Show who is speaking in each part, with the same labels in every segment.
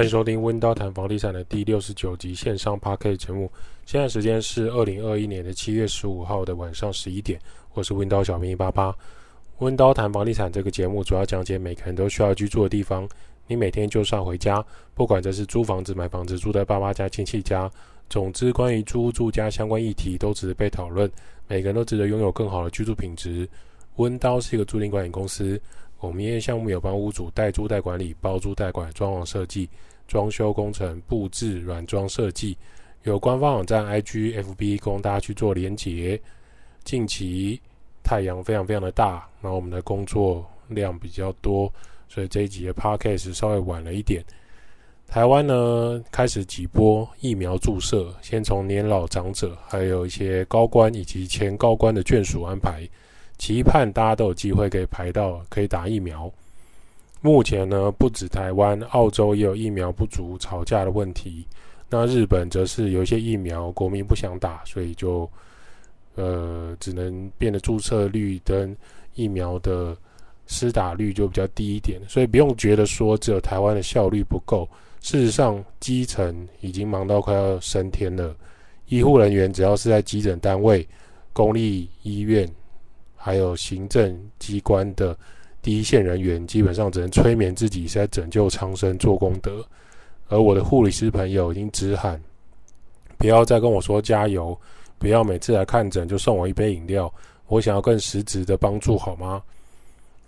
Speaker 1: 欢迎收听温刀谈房地产的第六十九集线上 P K 节目。现在时间是二零二一年的七月十五号的晚上十一点。我是温刀小兵一八八。温刀谈房地产这个节目主要讲解每个人都需要居住的地方。你每天就算回家，不管这是租房子、买房子、住在爸妈家、亲戚家，总之关于租住家相关议题都值得被讨论。每个人都值得拥有更好的居住品质。温刀是一个租赁管理公司。我们营业项目有帮屋主代租代管理、包租代管、装潢设计、装修工程、布置、软装设计，有官方网站 IG、FB 供大家去做连结。近期太阳非常非常的大，然后我们的工作量比较多，所以这一集的 Podcast 稍微晚了一点。台湾呢开始几波疫苗注射，先从年老长者，还有一些高官以及前高官的眷属安排。期盼大家都有机会可以排到可以打疫苗。目前呢，不止台湾，澳洲也有疫苗不足、吵架的问题。那日本则是有一些疫苗国民不想打，所以就呃只能变得注册率跟疫苗的施打率就比较低一点。所以不用觉得说只有台湾的效率不够，事实上基层已经忙到快要升天了。医护人员只要是在急诊单位、公立医院。还有行政机关的第一线人员，基本上只能催眠自己是在拯救苍生做功德。而我的护理师朋友已经直喊：不要再跟我说加油，不要每次来看诊就送我一杯饮料，我想要更实质的帮助，好吗？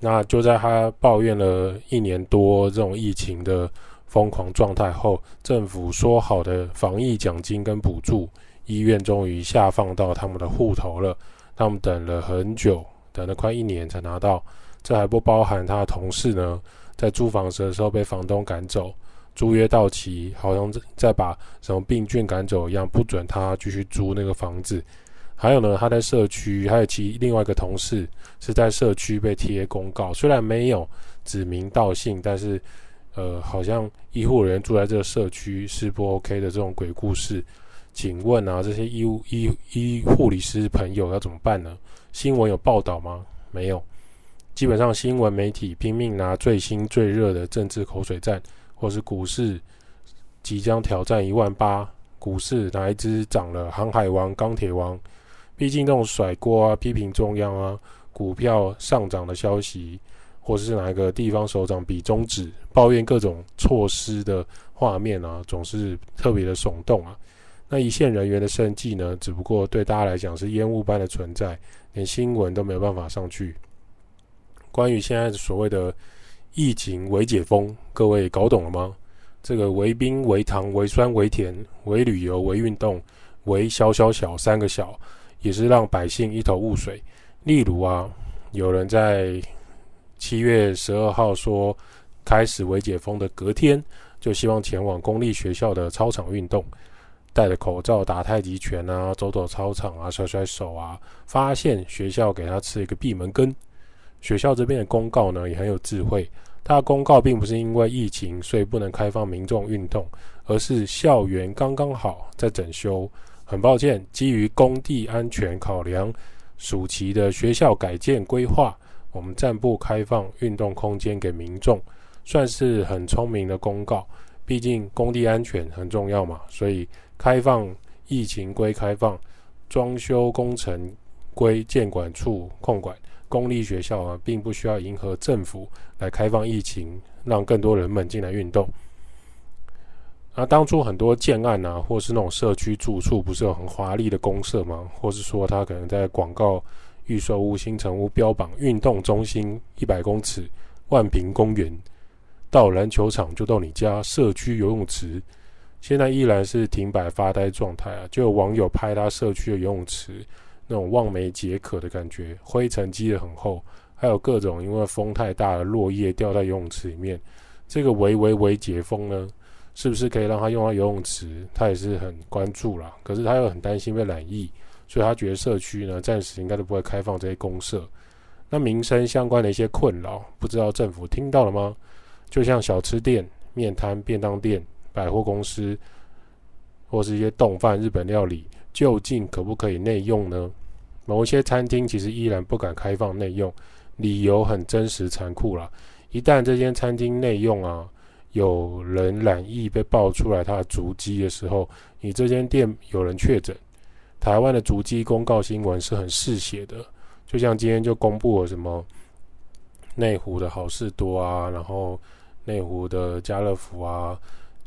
Speaker 1: 那就在他抱怨了一年多这种疫情的疯狂状态后，政府说好的防疫奖金跟补助，医院终于下放到他们的户头了。他们等了很久，等了快一年才拿到。这还不包含他的同事呢，在租房子的时候被房东赶走，租约到期，好像在把什么病菌赶走一样，不准他继续租那个房子。还有呢，他在社区，还有其另外一个同事是在社区被贴公告，虽然没有指名道姓，但是呃，好像医护人员住在这个社区是不 OK 的这种鬼故事。请问啊，这些医医医护理师朋友要怎么办呢？新闻有报道吗？没有。基本上新闻媒体拼命拿最新最热的政治口水战，或是股市即将挑战一万八，股市哪一支涨了？航海王、钢铁王。毕竟这种甩锅啊、批评中央啊、股票上涨的消息，或是哪一个地方首长比中指、抱怨各种措施的画面啊，总是特别的耸动啊。那一线人员的生计呢？只不过对大家来讲是烟雾般的存在，连新闻都没有办法上去。关于现在所谓的疫情微解封，各位搞懂了吗？这个为冰、为糖、为酸、为甜、为旅游、为运动、为小小小三个小，也是让百姓一头雾水。例如啊，有人在七月十二号说开始为解封的隔天，就希望前往公立学校的操场运动。戴着口罩打太极拳啊，走走操场啊，甩甩手啊，发现学校给他吃一个闭门羹。学校这边的公告呢也很有智慧，他的公告并不是因为疫情所以不能开放民众运动，而是校园刚刚好在整修。很抱歉，基于工地安全考量，暑期的学校改建规划，我们暂不开放运动空间给民众，算是很聪明的公告。毕竟工地安全很重要嘛，所以。开放疫情归开放，装修工程归建管处控管。公立学校啊，并不需要迎合政府来开放疫情，让更多人们进来运动。而当初很多建案啊，或是那种社区住处，不是有很华丽的公社吗？或是说他可能在广告预售屋、新城屋标榜运动中心一百公尺、万坪公园，到篮球场就到你家社区游泳池。现在依然是停摆发呆状态啊！就有网友拍他社区的游泳池，那种望梅解渴的感觉，灰尘积得很厚，还有各种因为风太大的落叶掉在游泳池里面。这个微微微解封呢，是不是可以让他用到游泳池？他也是很关注啦。可是他又很担心被染疫，所以他觉得社区呢，暂时应该都不会开放这些公社。那民生相关的一些困扰，不知道政府听到了吗？就像小吃店、面摊、便当店。百货公司或是一些冻饭、日本料理，究竟可不可以内用呢？某一些餐厅其实依然不敢开放内用，理由很真实残酷啦。一旦这间餐厅内用啊，有人染疫被爆出来他的足迹的时候，你这间店有人确诊，台湾的足迹公告新闻是很嗜血的，就像今天就公布了什么内湖的好事多啊，然后内湖的家乐福啊，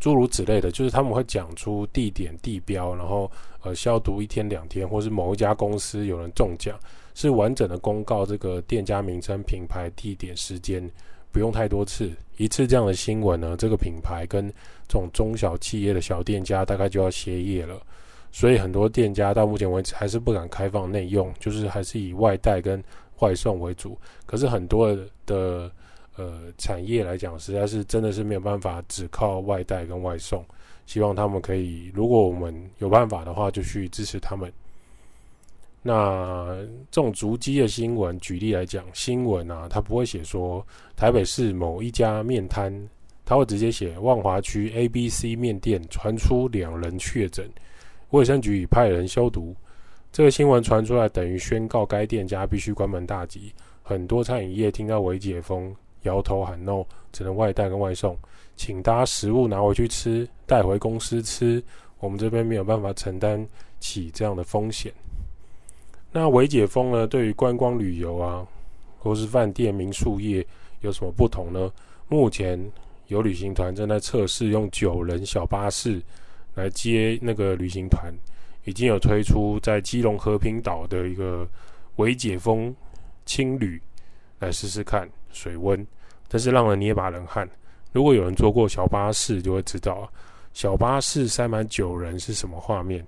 Speaker 1: 诸如此类的，就是他们会讲出地点地标，然后呃消毒一天两天，或是某一家公司有人中奖，是完整的公告这个店家名称、品牌、地点、时间。不用太多次，一次这样的新闻呢，这个品牌跟这种中小企业的小店家大概就要歇业了。所以很多店家到目前为止还是不敢开放内用，就是还是以外带跟外送为主。可是很多的呃产业来讲，实在是真的是没有办法只靠外带跟外送。希望他们可以，如果我们有办法的话，就去支持他们。那这种足迹的新闻，举例来讲，新闻啊，他不会写说台北市某一家面摊，他会直接写万华区 A、B、C 面店传出两人确诊，卫生局已派人消毒。这个新闻传出来，等于宣告该店家必须关门大吉。很多餐饮业听到微解封，摇头喊 no，只能外带跟外送，请大家食物拿回去吃，带回公司吃。我们这边没有办法承担起这样的风险。那维解封呢？对于观光旅游啊，或是饭店、民宿业有什么不同呢？目前有旅行团正在测试用九人小巴士来接那个旅行团，已经有推出在基隆和平岛的一个维解封轻旅来试试看水温，但是让人捏把冷汗。如果有人坐过小巴士，就会知道小巴士塞满九人是什么画面。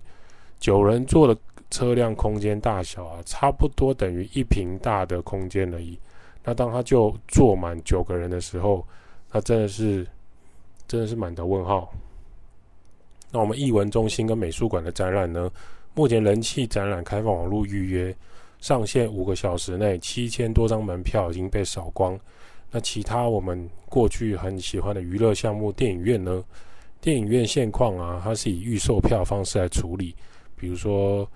Speaker 1: 九人坐的。车辆空间大小啊，差不多等于一平大的空间而已。那当他就坐满九个人的时候，那真的是真的是满头问号。那我们艺文中心跟美术馆的展览呢？目前人气展览开放网络预约，上线五个小时内七千多张门票已经被扫光。那其他我们过去很喜欢的娱乐项目，电影院呢？电影院现况啊，它是以预售票方式来处理，比如说。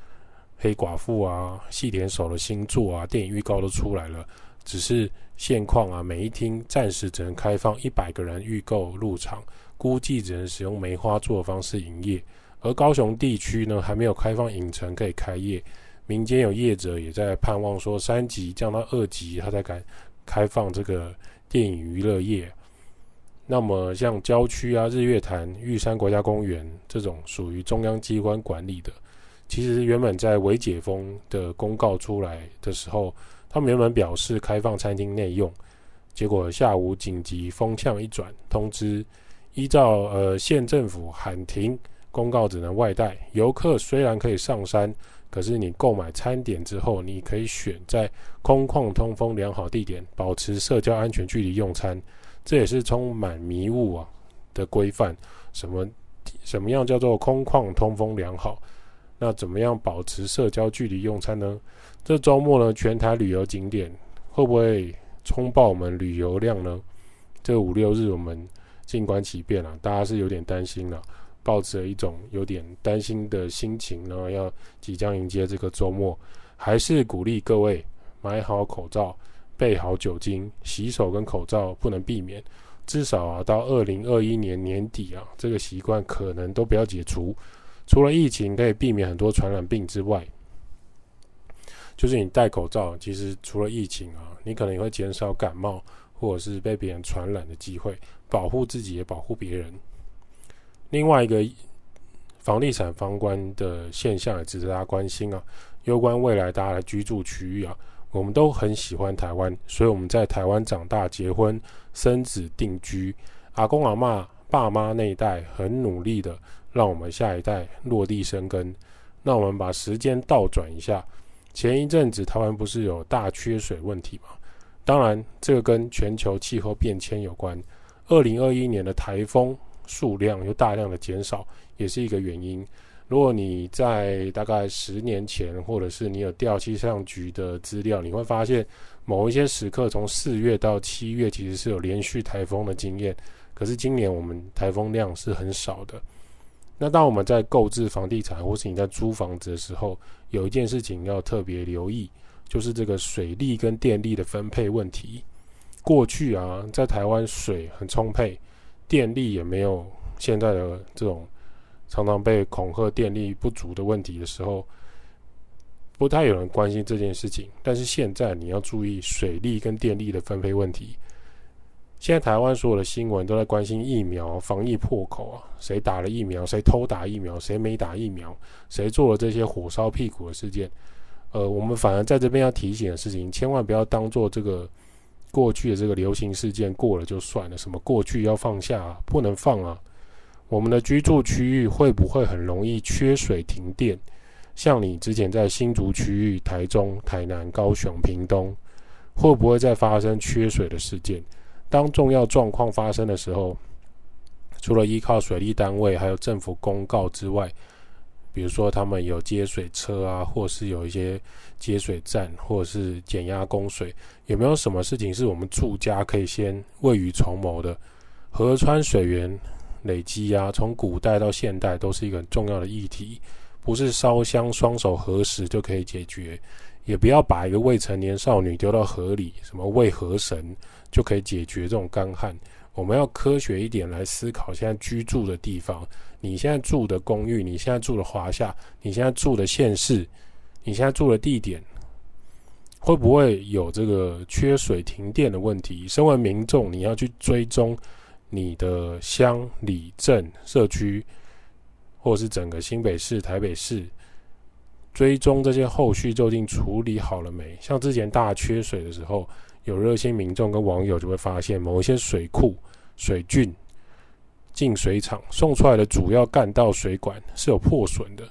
Speaker 1: 黑寡妇啊，细田守的新作啊，电影预告都出来了。只是现况啊，每一厅暂时只能开放一百个人预购入场，估计只能使用梅花座的方式营业。而高雄地区呢，还没有开放影城可以开业，民间有业者也在盼望说三级降到二级，他才敢开放这个电影娱乐业。那么像郊区啊，日月潭、玉山国家公园这种属于中央机关管理的。其实原本在微解封的公告出来的时候，他们原本表示开放餐厅内用，结果下午紧急风向一转，通知依照呃县政府喊停，公告只能外带。游客虽然可以上山，可是你购买餐点之后，你可以选在空旷、通风良好地点，保持社交安全距离用餐。这也是充满迷雾啊的规范。什么什么样叫做空旷、通风良好？那怎么样保持社交距离用餐呢？这周末呢，全台旅游景点会不会冲爆我们旅游量呢？这五六日我们静观其变啊，大家是有点担心了，抱着一种有点担心的心情呢，要即将迎接这个周末，还是鼓励各位买好口罩，备好酒精，洗手跟口罩不能避免，至少啊到二零二一年年底啊，这个习惯可能都不要解除。除了疫情可以避免很多传染病之外，就是你戴口罩，其实除了疫情啊，你可能也会减少感冒或者是被别人传染的机会，保护自己也保护别人。另外一个房地产方关的现象也值得大家关心啊，攸关未来大家的居住区域啊，我们都很喜欢台湾，所以我们在台湾长大、结婚、生子、定居，阿公阿嬷、爸妈那一代很努力的。让我们下一代落地生根。那我们把时间倒转一下，前一阵子台湾不是有大缺水问题吗？当然，这个跟全球气候变迁有关。二零二一年的台风数量又大量的减少，也是一个原因。如果你在大概十年前，或者是你有调气象局的资料，你会发现某一些时刻，从四月到七月，其实是有连续台风的经验。可是今年我们台风量是很少的。那当我们在购置房地产，或是你在租房子的时候，有一件事情要特别留意，就是这个水利跟电力的分配问题。过去啊，在台湾水很充沛，电力也没有现在的这种常常被恐吓电力不足的问题的时候，不太有人关心这件事情。但是现在你要注意水利跟电力的分配问题。现在台湾所有的新闻都在关心疫苗防疫破口啊，谁打了疫苗，谁偷打疫苗，谁没打疫苗，谁做了这些火烧屁股的事件。呃，我们反而在这边要提醒的事情，千万不要当做这个过去的这个流行事件过了就算了。什么过去要放下啊，不能放啊。我们的居住区域会不会很容易缺水停电？像你之前在新竹区域、台中、台南、高雄、屏东，会不会再发生缺水的事件？当重要状况发生的时候，除了依靠水利单位还有政府公告之外，比如说他们有接水车啊，或是有一些接水站，或者是减压供水，有没有什么事情是我们住家可以先未雨绸缪的？河川水源累积啊，从古代到现代都是一个很重要的议题，不是烧香双手合十就可以解决，也不要把一个未成年少女丢到河里，什么喂河神。就可以解决这种干旱。我们要科学一点来思考现在居住的地方。你现在住的公寓，你现在住的华夏，你现在住的县市，你现在住的地点，会不会有这个缺水停电的问题？身为民众，你要去追踪你的乡里镇社区，或是整个新北市、台北市，追踪这些后续究竟处理好了没？像之前大缺水的时候。有热心民众跟网友就会发现，某一些水库、水郡、进水厂送出来的主要干道水管是有破损的，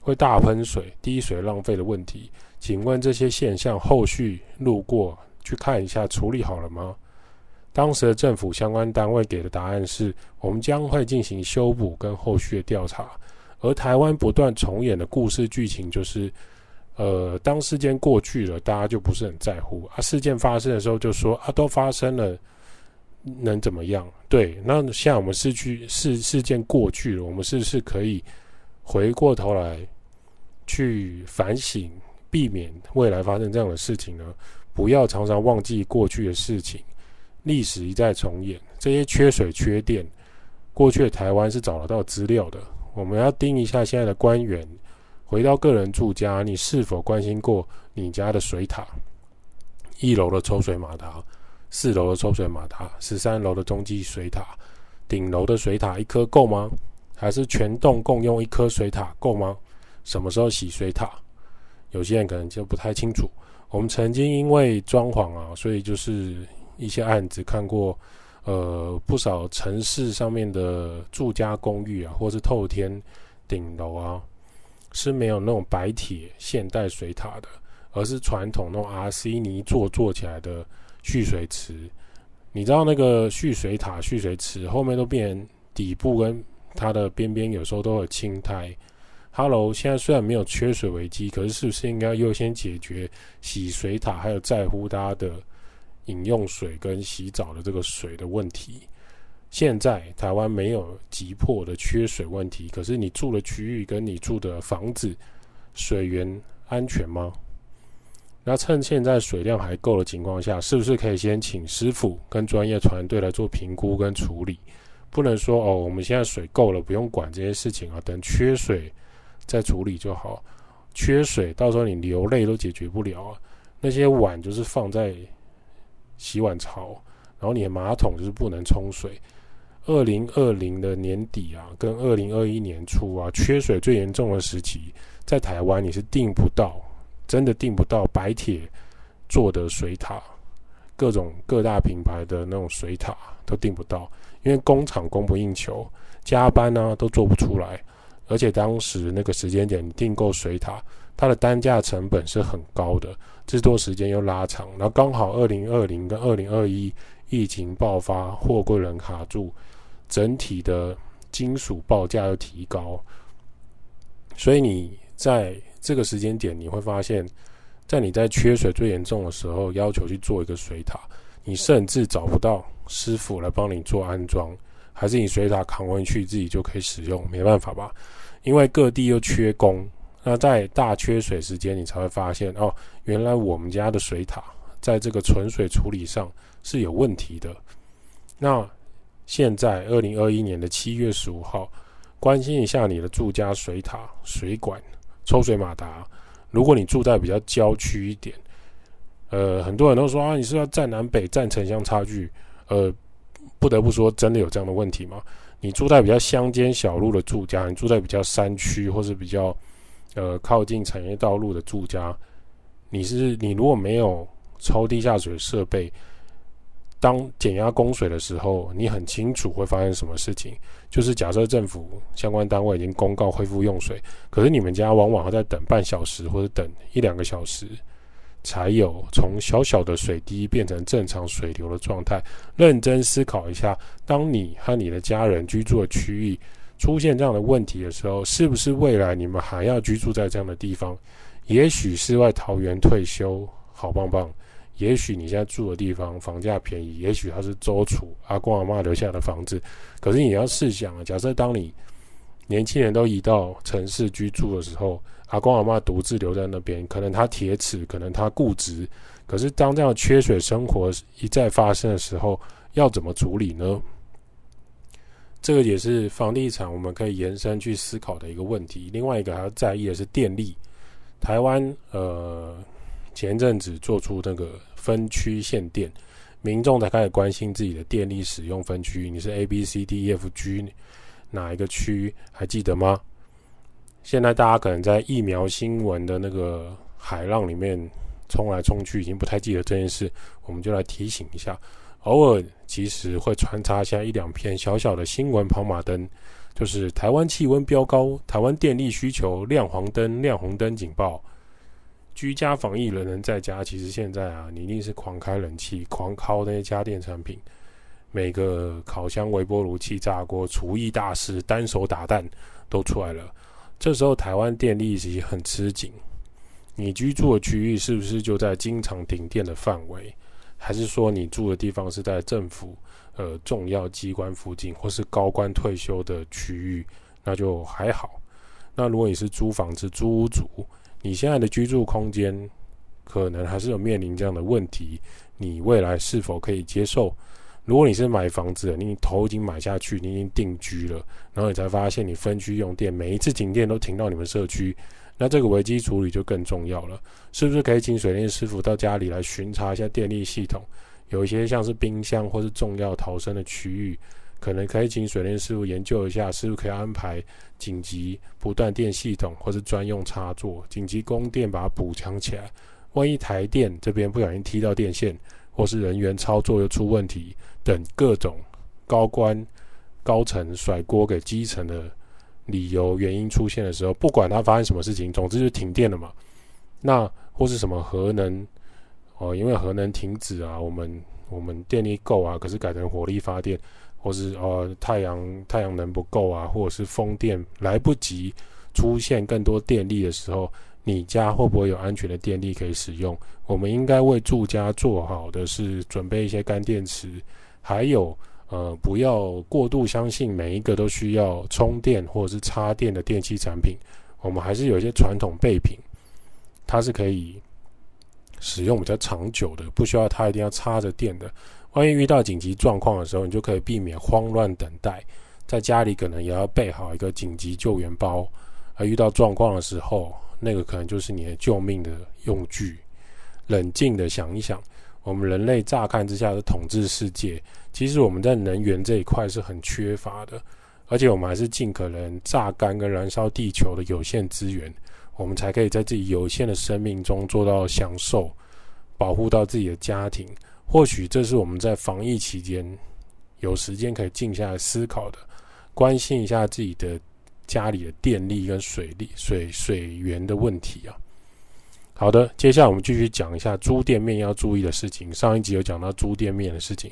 Speaker 1: 会大喷水、滴水浪费的问题。请问这些现象后续路过去看一下，处理好了吗？当时的政府相关单位给的答案是：我们将会进行修补跟后续的调查。而台湾不断重演的故事剧情就是。呃，当事件过去了，大家就不是很在乎啊。事件发生的时候，就说啊，都发生了，能怎么样？对，那像我们是去事事件过去了，我们是不是可以回过头来去反省，避免未来发生这样的事情呢？不要常常忘记过去的事情，历史一再重演。这些缺水缺电，过去的台湾是找得到资料的。我们要盯一下现在的官员。回到个人住家，你是否关心过你家的水塔？一楼的抽水马达，四楼的抽水马达，十三楼的中继水塔，顶楼的水塔一颗够吗？还是全栋共用一颗水塔够吗？什么时候洗水塔？有些人可能就不太清楚。我们曾经因为装潢啊，所以就是一些案子看过，呃，不少城市上面的住家公寓啊，或是透天顶楼啊。是没有那种白铁现代水塔的，而是传统那种 RC 泥做做起来的蓄水池。你知道那个蓄水塔、蓄水池后面都变底部跟它的边边有时候都有青苔。Hello，现在虽然没有缺水危机，可是是不是应该优先解决洗水塔，还有在乎大家的饮用水跟洗澡的这个水的问题？现在台湾没有急迫的缺水问题，可是你住的区域跟你住的房子水源安全吗？那趁现在水量还够的情况下，是不是可以先请师傅跟专业团队来做评估跟处理？不能说哦，我们现在水够了，不用管这些事情啊，等缺水再处理就好。缺水到时候你流泪都解决不了，那些碗就是放在洗碗槽，然后你的马桶就是不能冲水。二零二零的年底啊，跟二零二一年初啊，缺水最严重的时期，在台湾你是订不到，真的订不到白铁做的水塔，各种各大品牌的那种水塔都订不到，因为工厂供不应求，加班呢、都做不出来，而且当时那个时间点订购水塔，它的单价成本是很高的，制作时间又拉长，然后刚好二零二零跟二零二一疫情爆发，货柜轮卡住。整体的金属报价又提高，所以你在这个时间点，你会发现，在你在缺水最严重的时候，要求去做一个水塔，你甚至找不到师傅来帮你做安装，还是你水塔扛回去自己就可以使用，没办法吧？因为各地又缺工，那在大缺水时间，你才会发现哦，原来我们家的水塔在这个存水处理上是有问题的。那现在二零二一年的七月十五号，关心一下你的住家水塔、水管、抽水马达。如果你住在比较郊区一点，呃，很多人都说啊，你是要占南北、占城乡差距。呃，不得不说，真的有这样的问题吗？你住在比较乡间小路的住家，你住在比较山区或是比较呃靠近产业道路的住家，你是你如果没有抽地下水设备，当减压供水的时候，你很清楚会发生什么事情。就是假设政府相关单位已经公告恢复用水，可是你们家往往还在等半小时或者等一两个小时，才有从小小的水滴变成正常水流的状态。认真思考一下，当你和你的家人居住的区域出现这样的问题的时候，是不是未来你们还要居住在这样的地方？也许世外桃源退休，好棒棒。也许你现在住的地方房价便宜，也许它是周楚阿公阿嬷留下的房子，可是你要试想啊，假设当你年轻人都移到城市居住的时候，阿公阿嬷独自留在那边，可能他铁齿，可能他固执，可是当这样缺水生活一再发生的时候，要怎么处理呢？这个也是房地产我们可以延伸去思考的一个问题。另外一个还要在意的是电力，台湾呃。前阵子做出那个分区限电，民众才开始关心自己的电力使用分区。你是 A、B、C、D、E、F、G 哪一个区？还记得吗？现在大家可能在疫苗新闻的那个海浪里面冲来冲去，已经不太记得这件事。我们就来提醒一下，偶尔其实会穿插下一两片小小的新闻跑马灯，就是台湾气温飙高，台湾电力需求亮黄灯、亮红灯警报。居家防疫，人人在家。其实现在啊，你一定是狂开冷气，狂烤那些家电产品。每个烤箱、微波炉、气炸锅、厨艺大师单手打蛋都出来了。这时候台湾电力其实很吃紧。你居住的区域是不是就在经常停电的范围？还是说你住的地方是在政府呃重要机关附近，或是高官退休的区域？那就还好。那如果你是租房子、租屋主，你现在的居住空间可能还是有面临这样的问题，你未来是否可以接受？如果你是买房子，你头已经买下去，你已经定居了，然后你才发现你分区用电，每一次停电都停到你们社区，那这个危机处理就更重要了。是不是可以请水电师傅到家里来巡查一下电力系统？有一些像是冰箱或是重要逃生的区域。可能可以请水电师傅研究一下，是不是可以安排紧急不断电系统，或是专用插座，紧急供电把它补强起来。万一台电这边不小心踢到电线，或是人员操作又出问题等各种高官高层甩锅给基层的理由原因出现的时候，不管它发生什么事情，总之就停电了嘛。那或是什么核能哦，因为核能停止啊，我们我们电力够啊，可是改成火力发电。或是呃太阳太阳能不够啊，或者是风电来不及出现更多电力的时候，你家会不会有安全的电力可以使用？我们应该为住家做好的是准备一些干电池，还有呃不要过度相信每一个都需要充电或者是插电的电器产品。我们还是有一些传统备品，它是可以使用比较长久的，不需要它一定要插着电的。万一遇到紧急状况的时候，你就可以避免慌乱等待。在家里可能也要备好一个紧急救援包，而遇到状况的时候，那个可能就是你的救命的用具。冷静的想一想，我们人类乍看之下的统治世界，其实我们在能源这一块是很缺乏的，而且我们还是尽可能榨干跟燃烧地球的有限资源，我们才可以在自己有限的生命中做到享受，保护到自己的家庭。或许这是我们在防疫期间有时间可以静下来思考的，关心一下自己的家里的电力跟水利、水水源的问题啊。好的，接下来我们继续讲一下租店面要注意的事情。上一集有讲到租店面的事情，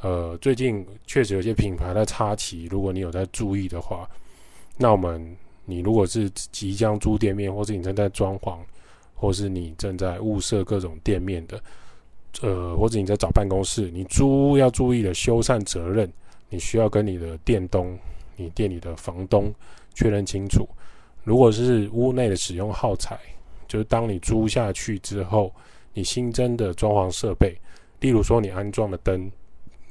Speaker 1: 呃，最近确实有些品牌在插旗，如果你有在注意的话，那我们你如果是即将租店面，或是你正在装潢，或是你正在物色各种店面的。呃，或者你在找办公室，你租要注意的修缮责任，你需要跟你的店东、你店里的房东确认清楚。如果是屋内的使用耗材，就是当你租下去之后，你新增的装潢设备，例如说你安装的灯，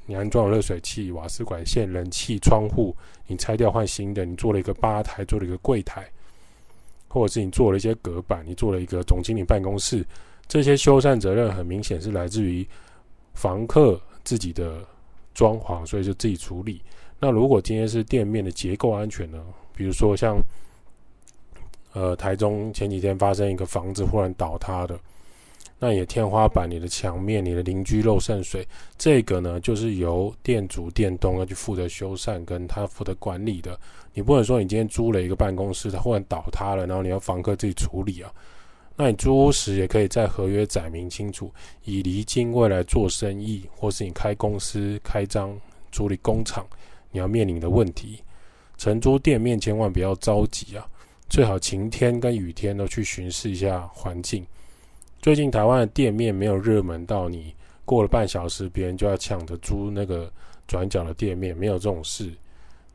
Speaker 1: 你安装了热水器、瓦斯管线、冷气、窗户，你拆掉换新的，你做了一个吧台，做了一个柜台，或者是你做了一些隔板，你做了一个总经理办公室，这些修缮责任很明显是来自于房客自己的装潢，所以就自己处理。那如果今天是店面的结构安全呢？比如说像，呃，台中前几天发生一个房子忽然倒塌的，那你的天花板、你的墙面、你的邻居漏渗水，这个呢就是由店主、店东要去负责修缮，跟他负责管理的。你不能说你今天租了一个办公室，它忽然倒塌了，然后你要房客自己处理啊。那你租屋时也可以在合约载明清楚，以厘清未来做生意或是你开公司开张租理工厂。你要面临的问题，承租店面千万不要着急啊，最好晴天跟雨天都去巡视一下环境。最近台湾的店面没有热门到你过了半小时，别人就要抢着租那个转角的店面，没有这种事。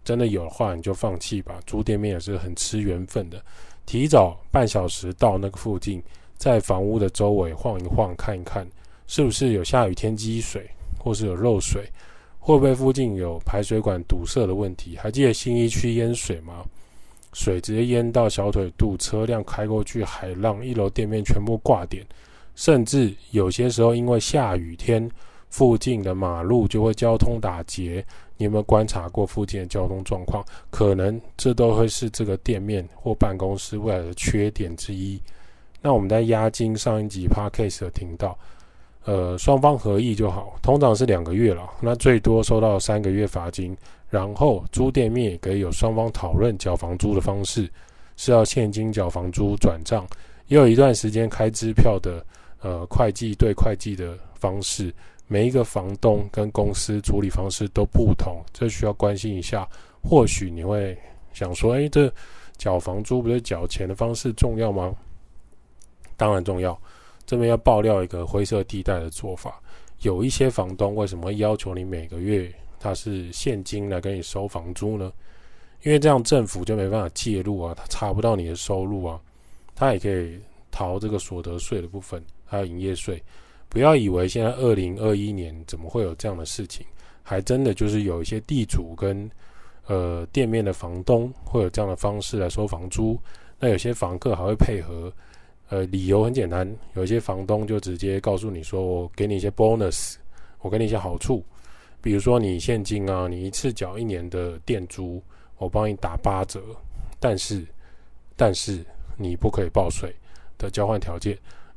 Speaker 1: 真的有的话，你就放弃吧。租店面也是很吃缘分的，提早半小时到那个附近，在房屋的周围晃一晃，看一看是不是有下雨天积水，或是有漏水。会不会附近有排水管堵塞的问题？还记得新一区淹水吗？水直接淹到小腿肚，车辆开过去，海浪，一楼店面全部挂点，甚至有些时候因为下雨天，附近的马路就会交通打结。你有没有观察过附近的交通状况？可能这都会是这个店面或办公室未来的缺点之一。那我们在押金上一集 Podcast 有听到。呃，双方合意就好，通常是两个月了，那最多收到三个月罚金。然后租店面也可以有双方讨论缴房租的方式，是要现金缴房租转账，也有一段时间开支票的，呃，会计对会计的方式。每一个房东跟公司处理方式都不同，这需要关心一下。或许你会想说，诶，这缴房租不是缴钱的方式重要吗？当然重要。这边要爆料一个灰色地带的做法，有一些房东为什么会要求你每个月他是现金来给你收房租呢？因为这样政府就没办法介入啊，他查不到你的收入啊，他也可以逃这个所得税的部分，还有营业税。不要以为现在二零二一年怎么会有这样的事情，还真的就是有一些地主跟呃店面的房东会有这样的方式来收房租，那有些房客还会配合。呃，理由很简单，有一些房东就直接告诉你说：“我给你一些 bonus，我给你一些好处，比如说你现金啊，你一次缴一年的店租，我帮你打八折。但是，但是你不可以报税的交换条件，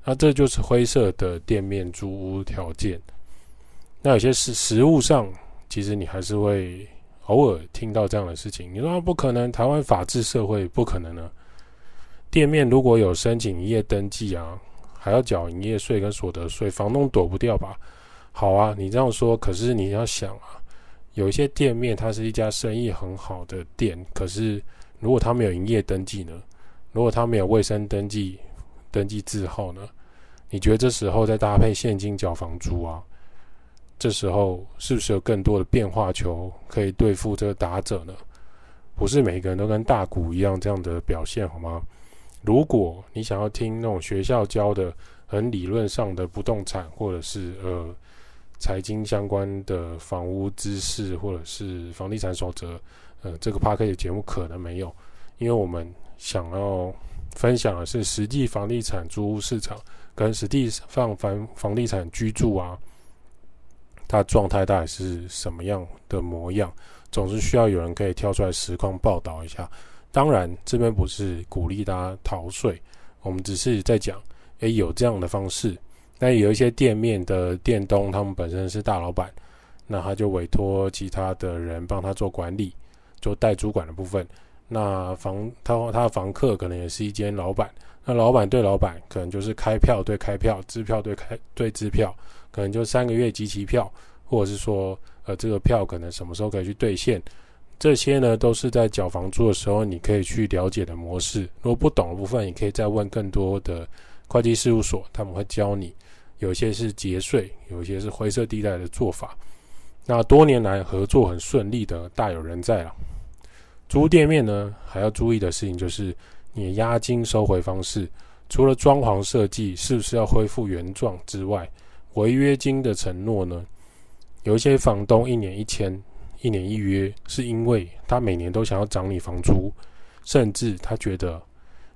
Speaker 1: 那这就是灰色的店面租屋条件。那有些实实物上，其实你还是会偶尔听到这样的事情。你说不可能，台湾法治社会不可能呢？”店面如果有申请营业登记啊，还要缴营业税跟所得税，房东躲不掉吧？好啊，你这样说，可是你要想啊，有一些店面它是一家生意很好的店，可是如果他没有营业登记呢？如果他没有卫生登记、登记字号呢？你觉得这时候再搭配现金缴房租啊？这时候是不是有更多的变化球可以对付这个打者呢？不是每个人都跟大股一样这样的表现，好吗？如果你想要听那种学校教的很理论上的不动产，或者是呃财经相关的房屋知识，或者是房地产守则，呃，这个 Podcast 节目可能没有，因为我们想要分享的是实际房地产租屋市场跟实际上房房地产居住啊，它状态大概是什么样的模样，总是需要有人可以跳出来实况报道一下。当然，这边不是鼓励大家逃税，我们只是在讲，诶，有这样的方式。那有一些店面的店东，他们本身是大老板，那他就委托其他的人帮他做管理，做代主管的部分。那房他他的房客可能也是一间老板，那老板对老板可能就是开票对开票，支票对开对支票，可能就三个月集齐票，或者是说，呃，这个票可能什么时候可以去兑现。这些呢，都是在缴房租的时候你可以去了解的模式。如果不懂的部分，你可以再问更多的会计事务所，他们会教你。有些是节税，有些是灰色地带的做法。那多年来合作很顺利的，大有人在了。租店面呢，还要注意的事情就是你的押金收回方式，除了装潢设计是不是要恢复原状之外，违约金的承诺呢？有一些房东一年一签，一年一约，是因为他每年都想要涨你房租，甚至他觉得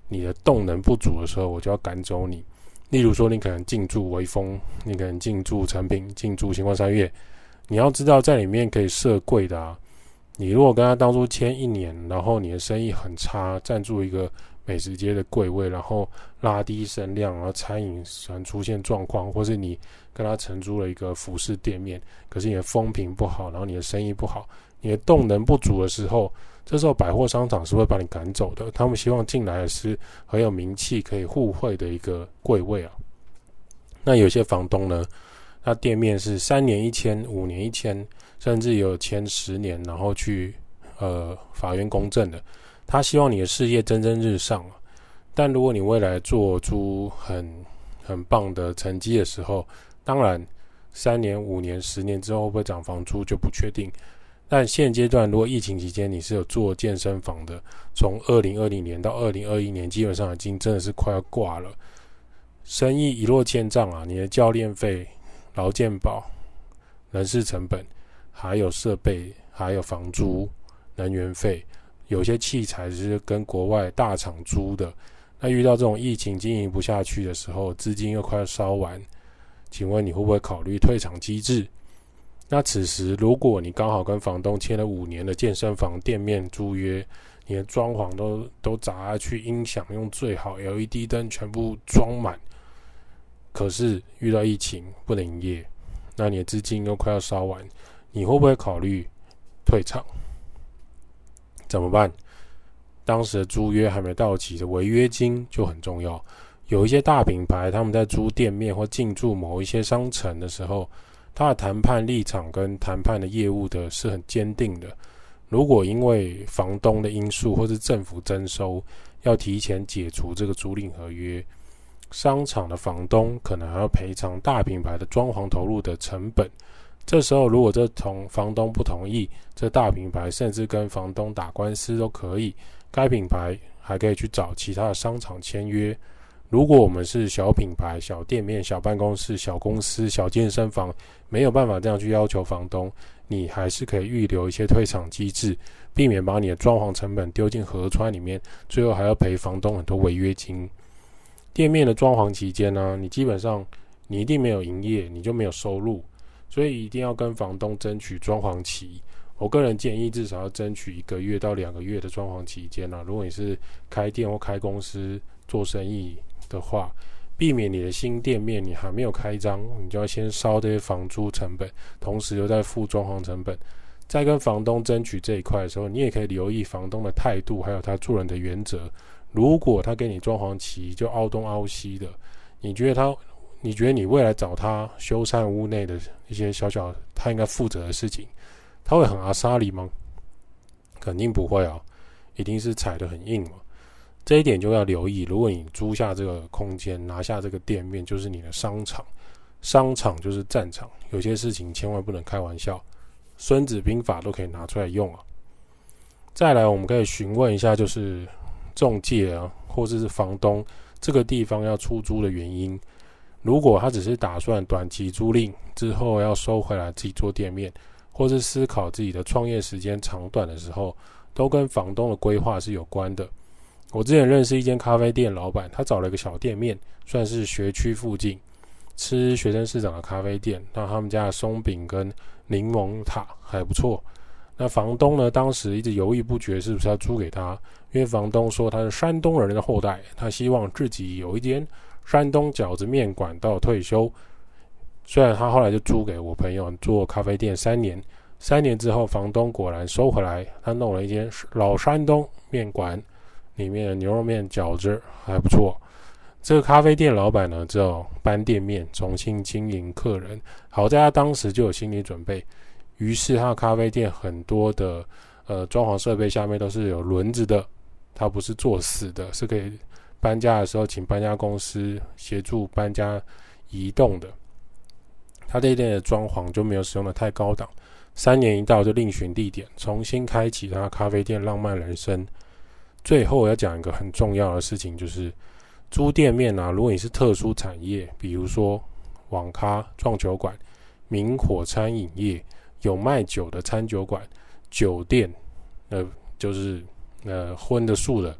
Speaker 1: 你的动能不足的时候，我就要赶走你。例如说，你可能进驻微风，你可能进驻诚品，进驻新光三月，你要知道在里面可以设柜的啊。你如果跟他当初签一年，然后你的生意很差，占住一个美食街的柜位，然后拉低声量，然后餐饮可能出现状况，或是你跟他承租了一个服饰店面，可是你的风评不好，然后你的生意不好，你的动能不足的时候，这时候百货商场是会把你赶走的。他们希望进来的是很有名气、可以互惠的一个柜位啊。那有些房东呢，他店面是三年一签，五年一签。甚至有签十年，然后去呃法院公证的，他希望你的事业蒸蒸日上。但如果你未来做出很很棒的成绩的时候，当然三年、五年、十年之后会不会涨房租就不确定。但现阶段，如果疫情期间你是有做健身房的，从二零二零年到二零二一年，基本上已经真的是快要挂了，生意一落千丈啊！你的教练费、劳健保、人事成本。还有设备，还有房租、能源费，有些器材是跟国外大厂租的。那遇到这种疫情经营不下去的时候，资金又快要烧完，请问你会不会考虑退场机制？那此时如果你刚好跟房东签了五年的健身房店面租约，你的装潢都都砸下去，音响用最好 LED 灯全部装满，可是遇到疫情不能营业，那你的资金又快要烧完。你会不会考虑退场？怎么办？当时的租约还没到期的违约金就很重要。有一些大品牌，他们在租店面或进驻某一些商城的时候，他的谈判立场跟谈判的业务的是很坚定的。如果因为房东的因素或是政府征收，要提前解除这个租赁合约，商场的房东可能还要赔偿大品牌的装潢投入的成本。这时候，如果这同房东不同意，这大品牌甚至跟房东打官司都可以。该品牌还可以去找其他的商场签约。如果我们是小品牌、小店面、小办公室、小公司、小健身房，没有办法这样去要求房东，你还是可以预留一些退场机制，避免把你的装潢成本丢进河川里面，最后还要赔房东很多违约金。店面的装潢期间呢，你基本上你一定没有营业，你就没有收入。所以一定要跟房东争取装潢期。我个人建议至少要争取一个月到两个月的装潢期间啊。如果你是开店或开公司做生意的话，避免你的新店面你还没有开张，你就要先烧这些房租成本，同时又在付装潢成本。在跟房东争取这一块的时候，你也可以留意房东的态度，还有他做人的原则。如果他给你装潢期就凹东凹西的，你觉得他？你觉得你未来找他修缮屋内的一些小小他应该负责的事情，他会很阿莎里吗？肯定不会啊，一定是踩得很硬嘛。这一点就要留意。如果你租下这个空间，拿下这个店面，就是你的商场，商场就是战场，有些事情千万不能开玩笑。孙子兵法都可以拿出来用啊。再来，我们可以询问一下，就是中介啊，或者是房东这个地方要出租的原因。如果他只是打算短期租赁之后要收回来自己做店面，或是思考自己的创业时间长短的时候，都跟房东的规划是有关的。我之前认识一间咖啡店老板，他找了一个小店面，算是学区附近，吃学生市长的咖啡店。那他们家的松饼跟柠檬塔还不错。那房东呢，当时一直犹豫不决，是不是要租给他？因为房东说他是山东人的后代，他希望自己有一间。山东饺子面馆到退休，虽然他后来就租给我朋友做咖啡店三年，三年之后房东果然收回来，他弄了一间老山东面馆，里面的牛肉面饺子还不错。这个咖啡店老板呢，只有搬店面，重新经营客人。好在他当时就有心理准备，于是他咖啡店很多的呃装潢设备下面都是有轮子的，它不是做死的，是可以。搬家的时候，请搬家公司协助搬家移动的。他这店的装潢就没有使用的太高档。三年一到就另寻地点，重新开启他咖啡店浪漫人生。最后要讲一个很重要的事情，就是租店面啊。如果你是特殊产业，比如说网咖、撞球馆，明火餐饮业，有卖酒的餐酒馆、酒店，呃，就是呃荤的素的，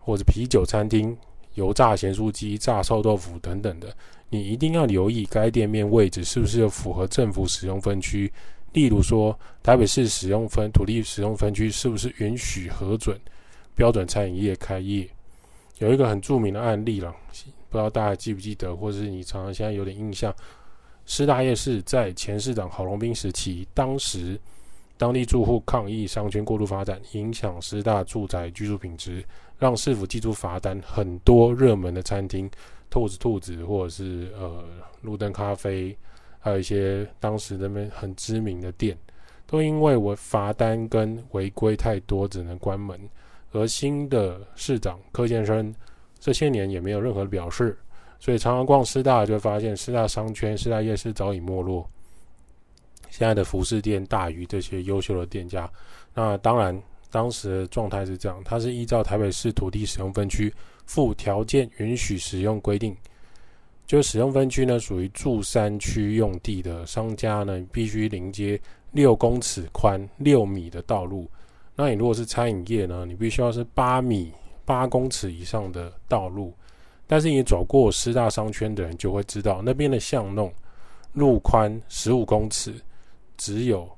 Speaker 1: 或者啤酒餐厅、油炸咸酥鸡、炸臭豆腐等等的，你一定要留意该店面位置是不是有符合政府使用分区。例如说，台北市使用分土地使用分区是不是允许核准标准餐饮业开业？有一个很著名的案例了，不知道大家记不记得，或者是你常常现在有点印象。师大夜市在前市长郝龙斌时期，当时当地住户抗议商圈过度发展，影响师大住宅居住品质，让市府寄出罚单。很多热门的餐厅，兔子兔子，或者是呃路灯咖啡。还有一些当时那边很知名的店，都因为我罚单跟违规太多，只能关门。而新的市长柯建生这些年也没有任何表示，所以常常逛师大就会发现师大商圈、师大夜市早已没落。现在的服饰店大于这些优秀的店家。那当然，当时的状态是这样，它是依照台北市土地使用分区附条件允许使用规定。就使用分区呢，属于住山区用地的商家呢，必须临接六公尺宽、六米的道路。那你如果是餐饮业呢，你必须要是八米、八公尺以上的道路。但是你走过师大商圈的人就会知道，那边的巷弄路宽十五公尺，只有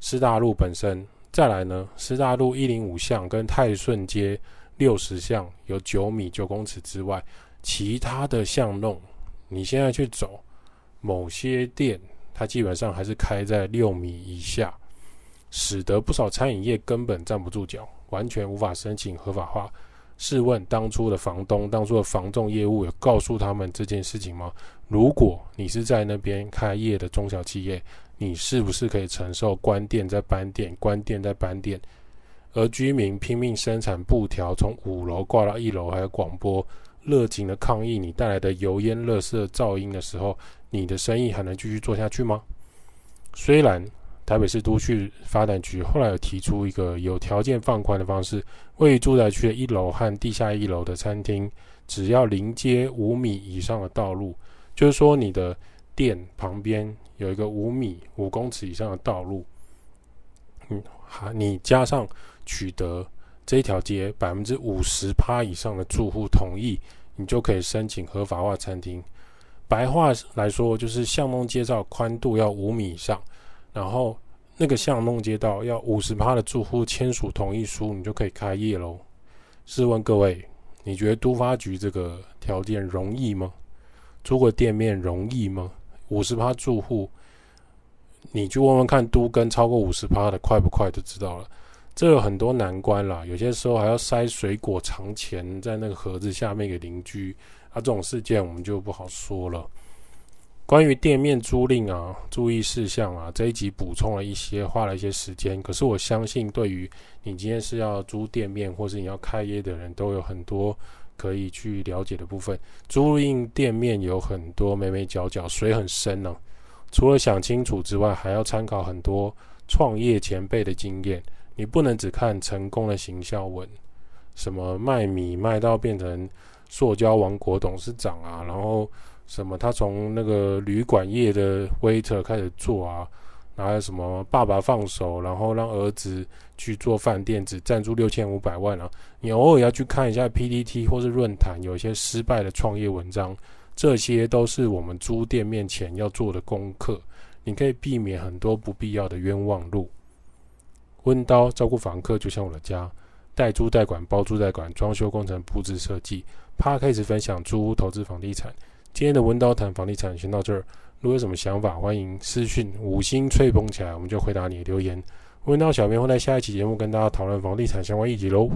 Speaker 1: 师大路本身。再来呢，师大路一零五巷跟泰顺街六十巷有九米九公尺之外，其他的巷弄。你现在去走某些店，它基本上还是开在六米以下，使得不少餐饮业根本站不住脚，完全无法申请合法化。试问当初的房东、当初的房仲业务有告诉他们这件事情吗？如果你是在那边开业的中小企业，你是不是可以承受关店再搬店、关店再搬店？而居民拼命生产布条，从五楼挂到一楼，还有广播。热情的抗议你带来的油烟、垃圾、噪音的时候，你的生意还能继续做下去吗？虽然台北市都市发展局后来有提出一个有条件放宽的方式，位于住宅区的一楼和地下一楼的餐厅，只要临接五米以上的道路，就是说你的店旁边有一个五米五公尺以上的道路，嗯，好，你加上取得这条街百分之五十趴以上的住户同意。你就可以申请合法化餐厅。白话来说，就是巷弄街道宽度要五米以上，然后那个巷弄街道要五十趴的住户签署同意书，你就可以开业喽。试问各位，你觉得都发局这个条件容易吗？租个店面容易吗？五十趴住户，你去问问看，都跟超过五十趴的快不快就知道了。这有很多难关啦，有些时候还要塞水果藏钱在那个盒子下面给邻居啊，这种事件我们就不好说了。关于店面租赁啊，注意事项啊，这一集补充了一些，花了一些时间。可是我相信，对于你今天是要租店面或是你要开业的人，都有很多可以去了解的部分。租赁店面有很多眉眉角角，水很深呢、除了想清楚之外，还要参考很多创业前辈的经验。你不能只看成功的行销文，什么卖米卖到变成塑胶王国董事长啊，然后什么他从那个旅馆业的 waiter 开始做啊，还有什么爸爸放手，然后让儿子去做饭店，只赞助六千五百万啊。你偶尔要去看一下 PTT 或是论坛，有一些失败的创业文章，这些都是我们租店面前要做的功课，你可以避免很多不必要的冤枉路。温刀照顾房客就像我的家，代租代管、包租代管、装修工程、布置设计。Podcast 分享租屋投资房地产。今天的温刀谈房地产先到这儿。如果有什么想法，欢迎私讯五星吹捧起来，我们就回答你的留言。问到小编会在下一期节目跟大家讨论房地产相关议题喽。